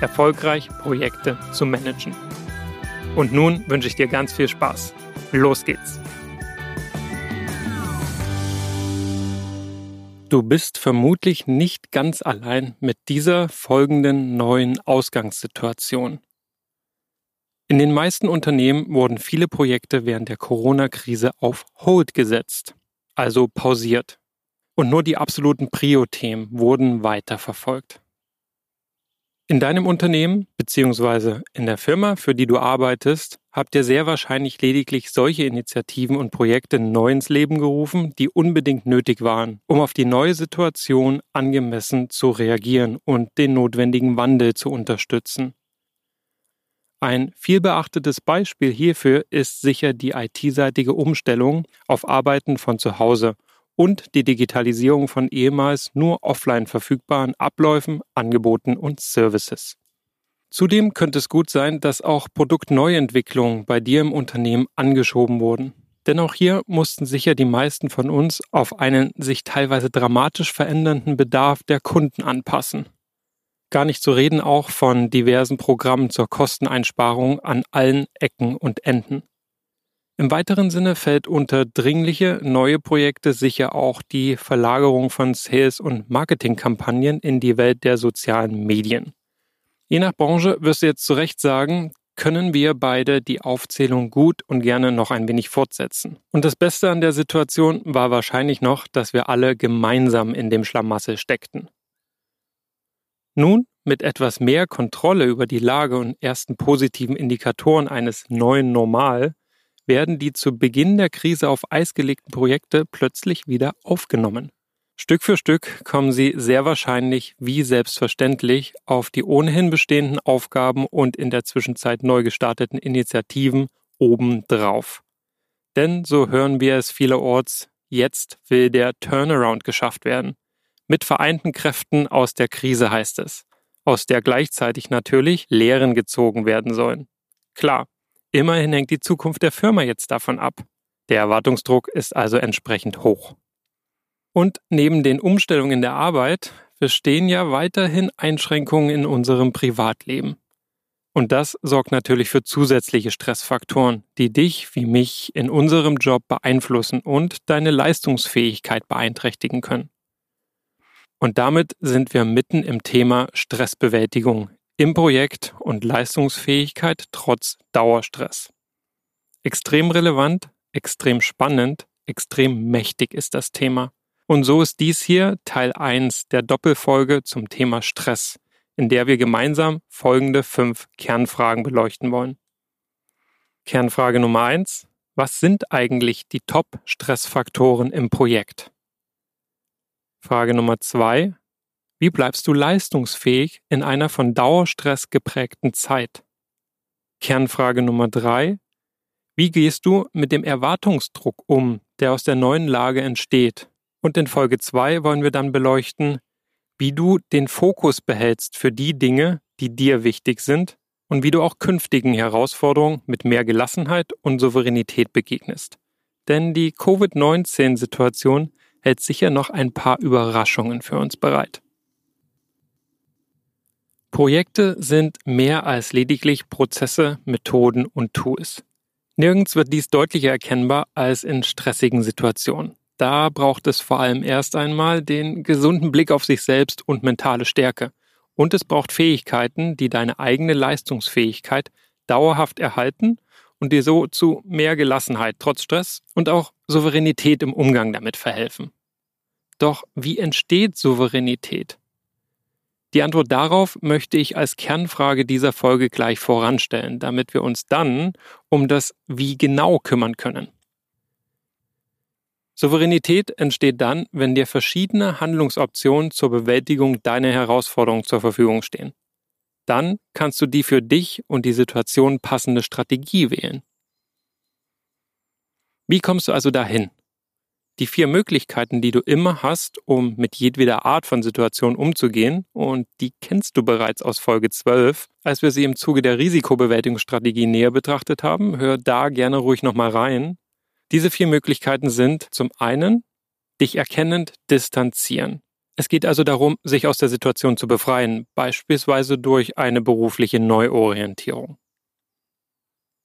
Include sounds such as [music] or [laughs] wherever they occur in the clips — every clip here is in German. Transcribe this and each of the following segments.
erfolgreich Projekte zu managen. Und nun wünsche ich dir ganz viel Spaß. Los geht's! Du bist vermutlich nicht ganz allein mit dieser folgenden neuen Ausgangssituation. In den meisten Unternehmen wurden viele Projekte während der Corona-Krise auf Hold gesetzt, also pausiert. Und nur die absoluten Prio-Themen wurden weiterverfolgt. In deinem Unternehmen bzw. in der Firma, für die du arbeitest, habt ihr sehr wahrscheinlich lediglich solche Initiativen und Projekte neu ins Leben gerufen, die unbedingt nötig waren, um auf die neue Situation angemessen zu reagieren und den notwendigen Wandel zu unterstützen. Ein vielbeachtetes Beispiel hierfür ist sicher die IT-seitige Umstellung auf Arbeiten von zu Hause und die Digitalisierung von ehemals nur offline verfügbaren Abläufen, Angeboten und Services. Zudem könnte es gut sein, dass auch Produktneuentwicklungen bei dir im Unternehmen angeschoben wurden. Denn auch hier mussten sicher die meisten von uns auf einen sich teilweise dramatisch verändernden Bedarf der Kunden anpassen. Gar nicht zu reden auch von diversen Programmen zur Kosteneinsparung an allen Ecken und Enden. Im weiteren Sinne fällt unter dringliche neue Projekte sicher auch die Verlagerung von Sales- und Marketingkampagnen in die Welt der sozialen Medien. Je nach Branche wirst du jetzt zu Recht sagen, können wir beide die Aufzählung gut und gerne noch ein wenig fortsetzen. Und das Beste an der Situation war wahrscheinlich noch, dass wir alle gemeinsam in dem Schlamassel steckten. Nun, mit etwas mehr Kontrolle über die Lage und ersten positiven Indikatoren eines neuen Normal, werden die zu Beginn der Krise auf Eis gelegten Projekte plötzlich wieder aufgenommen. Stück für Stück kommen sie sehr wahrscheinlich wie selbstverständlich auf die ohnehin bestehenden Aufgaben und in der Zwischenzeit neu gestarteten Initiativen obendrauf. Denn so hören wir es vielerorts, jetzt will der Turnaround geschafft werden. Mit vereinten Kräften aus der Krise heißt es, aus der gleichzeitig natürlich Lehren gezogen werden sollen. Klar, Immerhin hängt die Zukunft der Firma jetzt davon ab. Der Erwartungsdruck ist also entsprechend hoch. Und neben den Umstellungen der Arbeit bestehen ja weiterhin Einschränkungen in unserem Privatleben. Und das sorgt natürlich für zusätzliche Stressfaktoren, die dich wie mich in unserem Job beeinflussen und deine Leistungsfähigkeit beeinträchtigen können. Und damit sind wir mitten im Thema Stressbewältigung im Projekt und Leistungsfähigkeit trotz Dauerstress. Extrem relevant, extrem spannend, extrem mächtig ist das Thema. Und so ist dies hier Teil 1 der Doppelfolge zum Thema Stress, in der wir gemeinsam folgende fünf Kernfragen beleuchten wollen. Kernfrage Nummer 1. Was sind eigentlich die Top-Stressfaktoren im Projekt? Frage Nummer 2. Wie bleibst du leistungsfähig in einer von Dauerstress geprägten Zeit? Kernfrage Nummer drei. Wie gehst du mit dem Erwartungsdruck um, der aus der neuen Lage entsteht? Und in Folge zwei wollen wir dann beleuchten, wie du den Fokus behältst für die Dinge, die dir wichtig sind und wie du auch künftigen Herausforderungen mit mehr Gelassenheit und Souveränität begegnest. Denn die Covid-19-Situation hält sicher noch ein paar Überraschungen für uns bereit. Projekte sind mehr als lediglich Prozesse, Methoden und Tools. Nirgends wird dies deutlicher erkennbar als in stressigen Situationen. Da braucht es vor allem erst einmal den gesunden Blick auf sich selbst und mentale Stärke. Und es braucht Fähigkeiten, die deine eigene Leistungsfähigkeit dauerhaft erhalten und dir so zu mehr Gelassenheit trotz Stress und auch Souveränität im Umgang damit verhelfen. Doch wie entsteht Souveränität? Die Antwort darauf möchte ich als Kernfrage dieser Folge gleich voranstellen, damit wir uns dann um das Wie genau kümmern können. Souveränität entsteht dann, wenn dir verschiedene Handlungsoptionen zur Bewältigung deiner Herausforderung zur Verfügung stehen. Dann kannst du die für dich und die Situation passende Strategie wählen. Wie kommst du also dahin? Die vier Möglichkeiten, die du immer hast, um mit jedweder Art von Situation umzugehen, und die kennst du bereits aus Folge 12, als wir sie im Zuge der Risikobewältigungsstrategie näher betrachtet haben, hör da gerne ruhig nochmal rein. Diese vier Möglichkeiten sind zum einen dich erkennend distanzieren. Es geht also darum, sich aus der Situation zu befreien, beispielsweise durch eine berufliche Neuorientierung.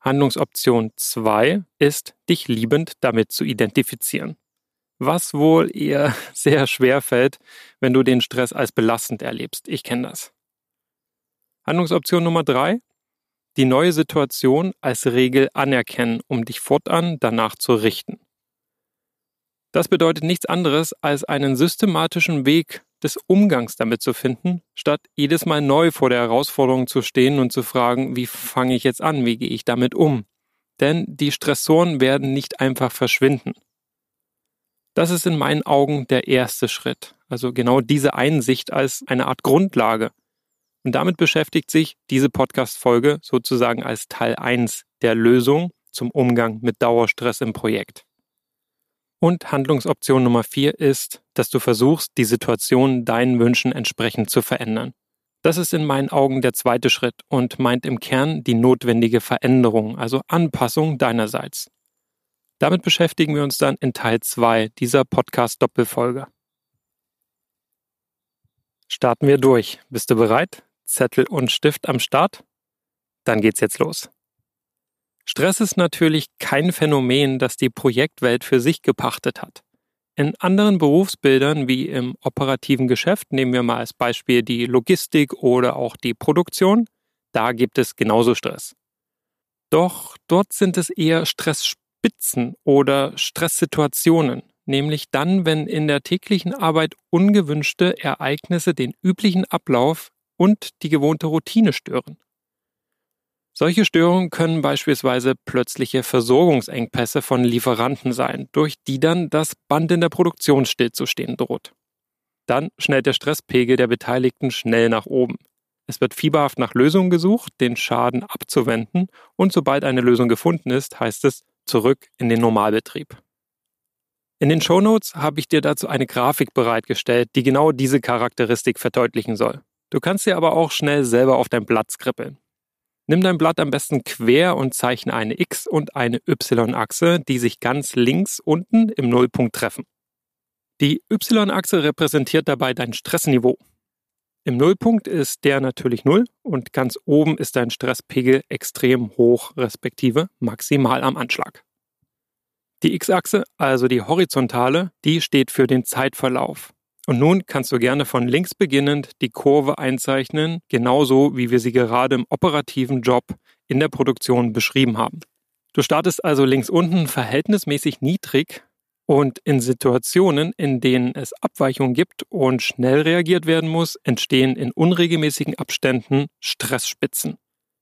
Handlungsoption 2 ist, dich liebend damit zu identifizieren. Was wohl eher [laughs] sehr schwer fällt, wenn du den Stress als belastend erlebst. Ich kenne das. Handlungsoption Nummer 3. Die neue Situation als Regel anerkennen, um dich fortan danach zu richten. Das bedeutet nichts anderes, als einen systematischen Weg des Umgangs damit zu finden, statt jedes Mal neu vor der Herausforderung zu stehen und zu fragen, wie fange ich jetzt an, wie gehe ich damit um? Denn die Stressoren werden nicht einfach verschwinden. Das ist in meinen Augen der erste Schritt, also genau diese Einsicht als eine Art Grundlage. Und damit beschäftigt sich diese Podcast-Folge sozusagen als Teil 1 der Lösung zum Umgang mit Dauerstress im Projekt. Und Handlungsoption Nummer vier ist, dass du versuchst, die Situation deinen Wünschen entsprechend zu verändern. Das ist in meinen Augen der zweite Schritt und meint im Kern die notwendige Veränderung, also Anpassung deinerseits. Damit beschäftigen wir uns dann in Teil 2 dieser Podcast-Doppelfolge. Starten wir durch. Bist du bereit? Zettel und Stift am Start? Dann geht's jetzt los. Stress ist natürlich kein Phänomen, das die Projektwelt für sich gepachtet hat. In anderen Berufsbildern wie im operativen Geschäft, nehmen wir mal als Beispiel die Logistik oder auch die Produktion, da gibt es genauso Stress. Doch dort sind es eher Stressspitzen oder Stresssituationen, nämlich dann, wenn in der täglichen Arbeit ungewünschte Ereignisse den üblichen Ablauf und die gewohnte Routine stören. Solche Störungen können beispielsweise plötzliche Versorgungsengpässe von Lieferanten sein, durch die dann das Band in der Produktion stillzustehen droht. Dann schnellt der Stresspegel der Beteiligten schnell nach oben. Es wird fieberhaft nach Lösungen gesucht, den Schaden abzuwenden und sobald eine Lösung gefunden ist, heißt es zurück in den Normalbetrieb. In den Shownotes habe ich dir dazu eine Grafik bereitgestellt, die genau diese Charakteristik verdeutlichen soll. Du kannst sie aber auch schnell selber auf dein Blatt skribbeln. Nimm dein Blatt am besten quer und zeichne eine X- und eine Y-Achse, die sich ganz links unten im Nullpunkt treffen. Die Y-Achse repräsentiert dabei dein Stressniveau. Im Nullpunkt ist der natürlich Null und ganz oben ist dein Stresspegel extrem hoch, respektive maximal am Anschlag. Die X-Achse, also die horizontale, die steht für den Zeitverlauf. Und nun kannst du gerne von links beginnend die Kurve einzeichnen, genauso wie wir sie gerade im operativen Job in der Produktion beschrieben haben. Du startest also links unten verhältnismäßig niedrig und in Situationen, in denen es Abweichungen gibt und schnell reagiert werden muss, entstehen in unregelmäßigen Abständen Stressspitzen.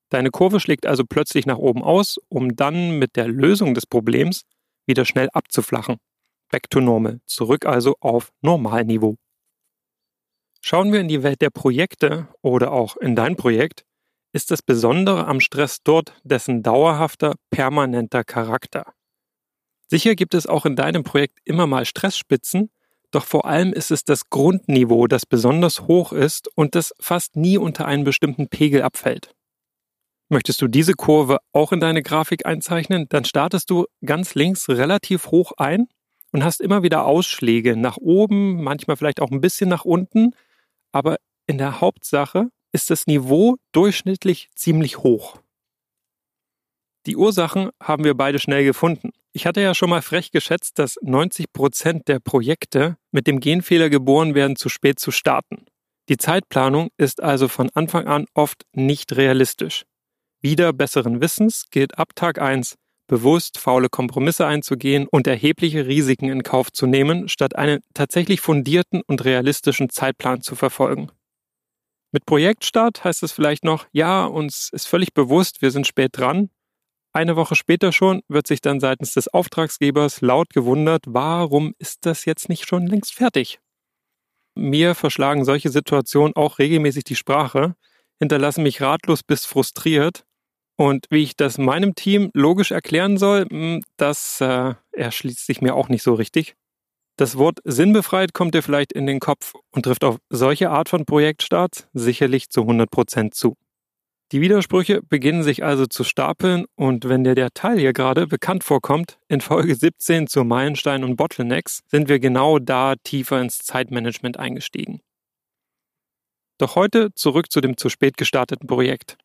Deine Kurve schlägt also plötzlich nach oben aus, um dann mit der Lösung des Problems wieder schnell abzuflachen. Back to normal. Zurück also auf Normalniveau. Schauen wir in die Welt der Projekte oder auch in dein Projekt, ist das Besondere am Stress dort dessen dauerhafter, permanenter Charakter. Sicher gibt es auch in deinem Projekt immer mal Stressspitzen, doch vor allem ist es das Grundniveau, das besonders hoch ist und das fast nie unter einen bestimmten Pegel abfällt. Möchtest du diese Kurve auch in deine Grafik einzeichnen, dann startest du ganz links relativ hoch ein und hast immer wieder Ausschläge nach oben, manchmal vielleicht auch ein bisschen nach unten, aber in der Hauptsache ist das Niveau durchschnittlich ziemlich hoch. Die Ursachen haben wir beide schnell gefunden. Ich hatte ja schon mal frech geschätzt, dass 90 Prozent der Projekte mit dem Genfehler geboren werden, zu spät zu starten. Die Zeitplanung ist also von Anfang an oft nicht realistisch. Wieder besseren Wissens gilt ab Tag 1, bewusst faule Kompromisse einzugehen und erhebliche Risiken in Kauf zu nehmen, statt einen tatsächlich fundierten und realistischen Zeitplan zu verfolgen. Mit Projektstart heißt es vielleicht noch, ja, uns ist völlig bewusst, wir sind spät dran. Eine Woche später schon wird sich dann seitens des Auftragsgebers laut gewundert, warum ist das jetzt nicht schon längst fertig? Mir verschlagen solche Situationen auch regelmäßig die Sprache, hinterlassen mich ratlos bis frustriert und wie ich das meinem Team logisch erklären soll, hm, das äh, erschließt sich mir auch nicht so richtig. Das Wort sinnbefreit kommt dir vielleicht in den Kopf und trifft auf solche Art von Projektstart sicherlich zu 100 Prozent zu. Die Widersprüche beginnen sich also zu stapeln und wenn dir der Teil hier gerade bekannt vorkommt, in Folge 17 zu Meilenstein und Bottlenecks sind wir genau da tiefer ins Zeitmanagement eingestiegen. Doch heute zurück zu dem zu spät gestarteten Projekt.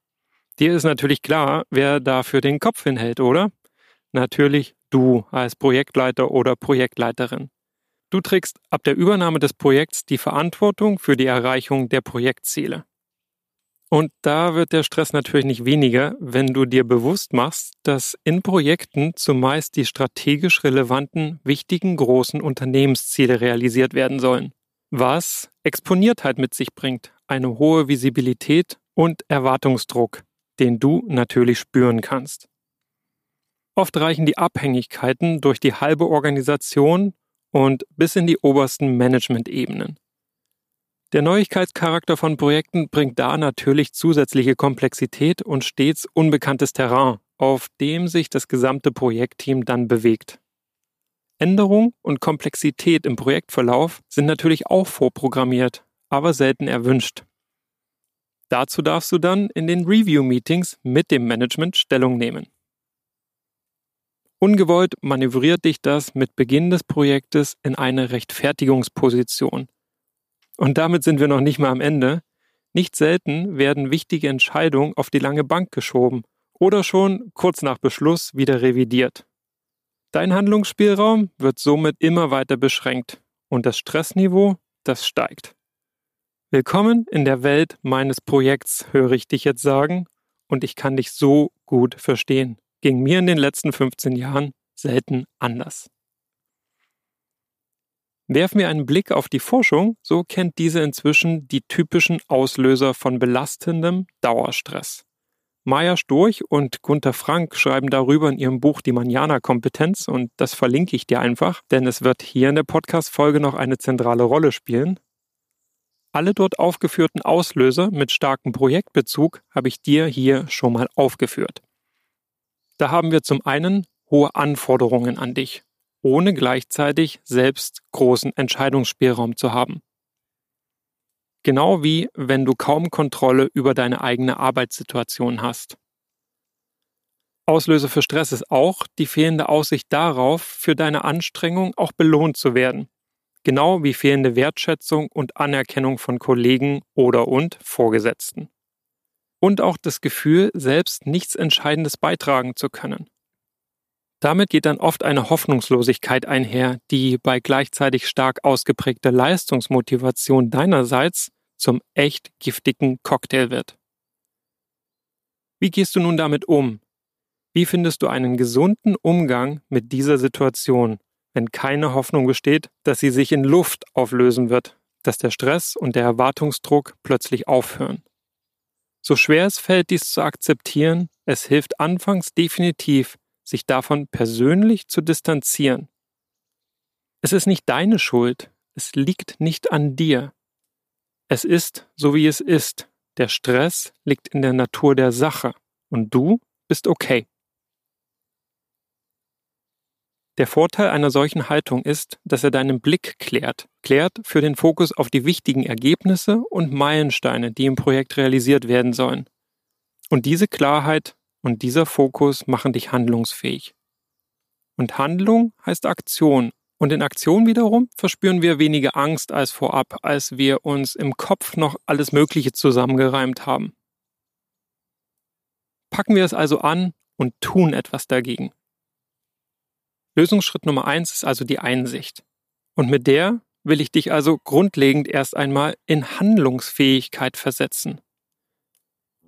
Dir ist natürlich klar, wer dafür den Kopf hinhält, oder? Natürlich du als Projektleiter oder Projektleiterin. Du trägst ab der Übernahme des Projekts die Verantwortung für die Erreichung der Projektziele. Und da wird der Stress natürlich nicht weniger, wenn du dir bewusst machst, dass in Projekten zumeist die strategisch relevanten, wichtigen, großen Unternehmensziele realisiert werden sollen. Was Exponiertheit mit sich bringt, eine hohe Visibilität und Erwartungsdruck den du natürlich spüren kannst. Oft reichen die Abhängigkeiten durch die halbe Organisation und bis in die obersten Management-Ebenen. Der Neuigkeitscharakter von Projekten bringt da natürlich zusätzliche Komplexität und stets unbekanntes Terrain, auf dem sich das gesamte Projektteam dann bewegt. Änderung und Komplexität im Projektverlauf sind natürlich auch vorprogrammiert, aber selten erwünscht. Dazu darfst du dann in den Review-Meetings mit dem Management Stellung nehmen. Ungewollt manövriert dich das mit Beginn des Projektes in eine Rechtfertigungsposition. Und damit sind wir noch nicht mal am Ende. Nicht selten werden wichtige Entscheidungen auf die lange Bank geschoben oder schon kurz nach Beschluss wieder revidiert. Dein Handlungsspielraum wird somit immer weiter beschränkt und das Stressniveau, das steigt. Willkommen in der Welt meines Projekts, höre ich dich jetzt sagen, und ich kann dich so gut verstehen. Ging mir in den letzten 15 Jahren selten anders. Werfen wir einen Blick auf die Forschung, so kennt diese inzwischen die typischen Auslöser von belastendem Dauerstress. Maya Storch und Gunther Frank schreiben darüber in ihrem Buch Die Manjana-Kompetenz und das verlinke ich dir einfach, denn es wird hier in der Podcast-Folge noch eine zentrale Rolle spielen. Alle dort aufgeführten Auslöser mit starkem Projektbezug habe ich dir hier schon mal aufgeführt. Da haben wir zum einen hohe Anforderungen an dich, ohne gleichzeitig selbst großen Entscheidungsspielraum zu haben. Genau wie wenn du kaum Kontrolle über deine eigene Arbeitssituation hast. Auslöser für Stress ist auch die fehlende Aussicht darauf, für deine Anstrengung auch belohnt zu werden genau wie fehlende Wertschätzung und Anerkennung von Kollegen oder und Vorgesetzten. Und auch das Gefühl, selbst nichts Entscheidendes beitragen zu können. Damit geht dann oft eine Hoffnungslosigkeit einher, die bei gleichzeitig stark ausgeprägter Leistungsmotivation deinerseits zum echt giftigen Cocktail wird. Wie gehst du nun damit um? Wie findest du einen gesunden Umgang mit dieser Situation wenn keine Hoffnung besteht, dass sie sich in Luft auflösen wird, dass der Stress und der Erwartungsdruck plötzlich aufhören. So schwer es fällt, dies zu akzeptieren, es hilft anfangs definitiv, sich davon persönlich zu distanzieren. Es ist nicht deine Schuld, es liegt nicht an dir. Es ist so wie es ist. Der Stress liegt in der Natur der Sache und du bist okay. Der Vorteil einer solchen Haltung ist, dass er deinen Blick klärt, klärt für den Fokus auf die wichtigen Ergebnisse und Meilensteine, die im Projekt realisiert werden sollen. Und diese Klarheit und dieser Fokus machen dich handlungsfähig. Und Handlung heißt Aktion. Und in Aktion wiederum verspüren wir weniger Angst als vorab, als wir uns im Kopf noch alles Mögliche zusammengereimt haben. Packen wir es also an und tun etwas dagegen. Lösungsschritt Nummer eins ist also die Einsicht. Und mit der will ich dich also grundlegend erst einmal in Handlungsfähigkeit versetzen.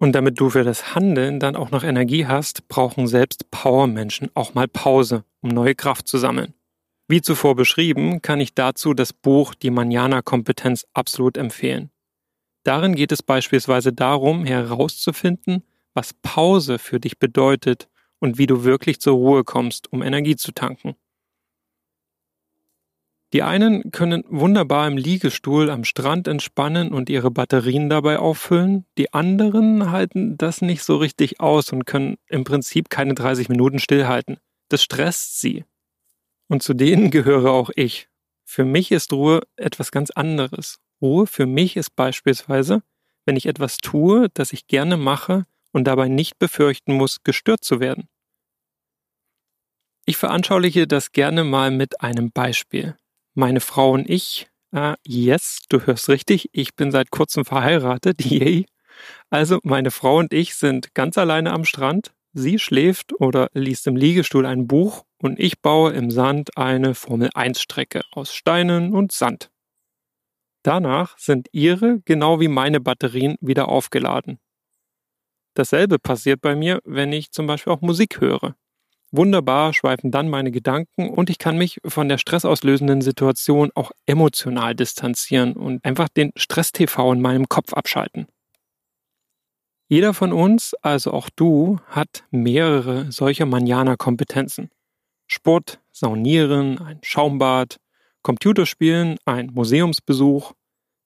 Und damit du für das Handeln dann auch noch Energie hast, brauchen selbst Powermenschen auch mal Pause, um neue Kraft zu sammeln. Wie zuvor beschrieben, kann ich dazu das Buch Die Manjana-Kompetenz absolut empfehlen. Darin geht es beispielsweise darum, herauszufinden, was Pause für dich bedeutet und wie du wirklich zur Ruhe kommst, um Energie zu tanken. Die einen können wunderbar im Liegestuhl am Strand entspannen und ihre Batterien dabei auffüllen, die anderen halten das nicht so richtig aus und können im Prinzip keine 30 Minuten stillhalten. Das stresst sie. Und zu denen gehöre auch ich. Für mich ist Ruhe etwas ganz anderes. Ruhe für mich ist beispielsweise, wenn ich etwas tue, das ich gerne mache und dabei nicht befürchten muss, gestört zu werden. Ich veranschauliche das gerne mal mit einem Beispiel meine Frau und ich, äh, yes, du hörst richtig, ich bin seit kurzem verheiratet, [laughs] yay. Also meine Frau und ich sind ganz alleine am Strand. Sie schläft oder liest im Liegestuhl ein Buch und ich baue im Sand eine Formel-1-Strecke aus Steinen und Sand. Danach sind ihre genau wie meine Batterien wieder aufgeladen. Dasselbe passiert bei mir, wenn ich zum Beispiel auch Musik höre. Wunderbar schweifen dann meine Gedanken und ich kann mich von der stressauslösenden Situation auch emotional distanzieren und einfach den Stress-TV in meinem Kopf abschalten. Jeder von uns, also auch du, hat mehrere solcher Manjana-Kompetenzen. Sport, Saunieren, ein Schaumbad, Computerspielen, ein Museumsbesuch.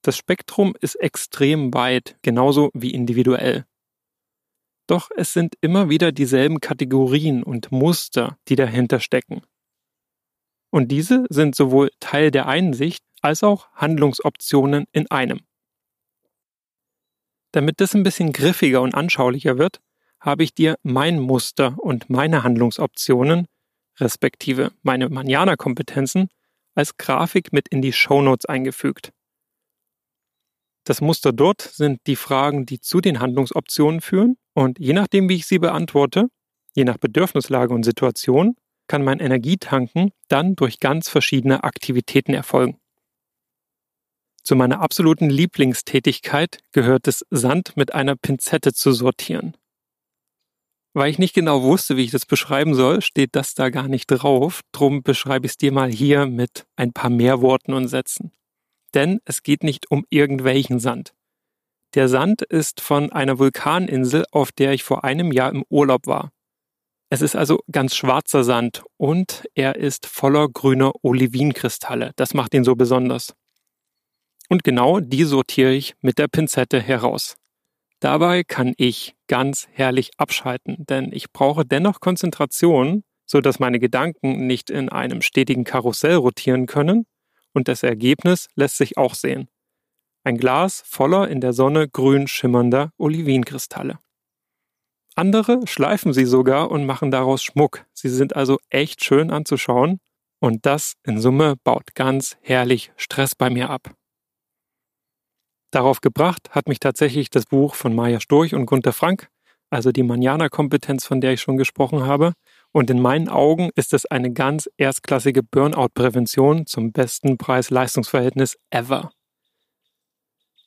Das Spektrum ist extrem weit, genauso wie individuell. Doch es sind immer wieder dieselben Kategorien und Muster, die dahinter stecken. Und diese sind sowohl Teil der Einsicht als auch Handlungsoptionen in einem. Damit das ein bisschen griffiger und anschaulicher wird, habe ich dir mein Muster und meine Handlungsoptionen, respektive meine Manjana-Kompetenzen, als Grafik mit in die Shownotes eingefügt. Das Muster dort sind die Fragen, die zu den Handlungsoptionen führen und je nachdem, wie ich sie beantworte, je nach Bedürfnislage und Situation, kann mein Energietanken dann durch ganz verschiedene Aktivitäten erfolgen. Zu meiner absoluten Lieblingstätigkeit gehört es, Sand mit einer Pinzette zu sortieren. Weil ich nicht genau wusste, wie ich das beschreiben soll, steht das da gar nicht drauf. Drum beschreibe ich es dir mal hier mit ein paar mehr Worten und Sätzen denn es geht nicht um irgendwelchen Sand. Der Sand ist von einer Vulkaninsel, auf der ich vor einem Jahr im Urlaub war. Es ist also ganz schwarzer Sand und er ist voller grüner Olivinkristalle. Das macht ihn so besonders. Und genau die sortiere ich mit der Pinzette heraus. Dabei kann ich ganz herrlich abschalten, denn ich brauche dennoch Konzentration, so dass meine Gedanken nicht in einem stetigen Karussell rotieren können, und das Ergebnis lässt sich auch sehen. Ein Glas voller in der Sonne grün schimmernder Olivinkristalle. Andere schleifen sie sogar und machen daraus Schmuck. Sie sind also echt schön anzuschauen und das in Summe baut ganz herrlich Stress bei mir ab. Darauf gebracht hat mich tatsächlich das Buch von Maja Storch und Gunther Frank, also die Manjana-Kompetenz, von der ich schon gesprochen habe, und in meinen Augen ist es eine ganz erstklassige Burnout-Prävention zum besten Preis-Leistungsverhältnis ever.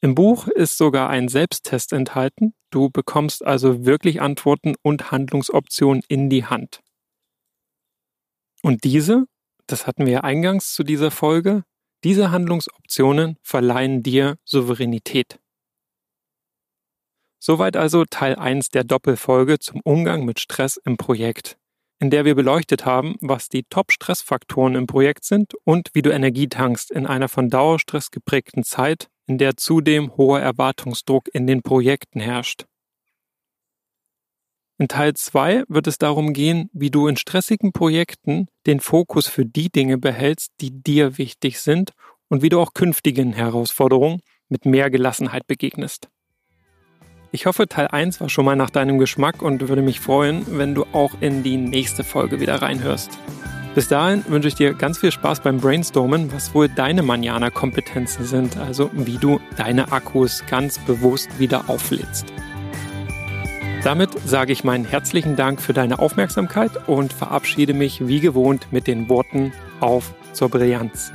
Im Buch ist sogar ein Selbsttest enthalten. Du bekommst also wirklich Antworten und Handlungsoptionen in die Hand. Und diese, das hatten wir ja eingangs zu dieser Folge, diese Handlungsoptionen verleihen dir Souveränität. Soweit also Teil 1 der Doppelfolge zum Umgang mit Stress im Projekt in der wir beleuchtet haben, was die Top-Stressfaktoren im Projekt sind und wie du Energie tankst in einer von Dauerstress geprägten Zeit, in der zudem hoher Erwartungsdruck in den Projekten herrscht. In Teil 2 wird es darum gehen, wie du in stressigen Projekten den Fokus für die Dinge behältst, die dir wichtig sind und wie du auch künftigen Herausforderungen mit mehr Gelassenheit begegnest. Ich hoffe, Teil 1 war schon mal nach deinem Geschmack und würde mich freuen, wenn du auch in die nächste Folge wieder reinhörst. Bis dahin wünsche ich dir ganz viel Spaß beim Brainstormen, was wohl deine Manjana-Kompetenzen sind, also wie du deine Akkus ganz bewusst wieder auflädst. Damit sage ich meinen herzlichen Dank für deine Aufmerksamkeit und verabschiede mich wie gewohnt mit den Worten auf zur Brillanz.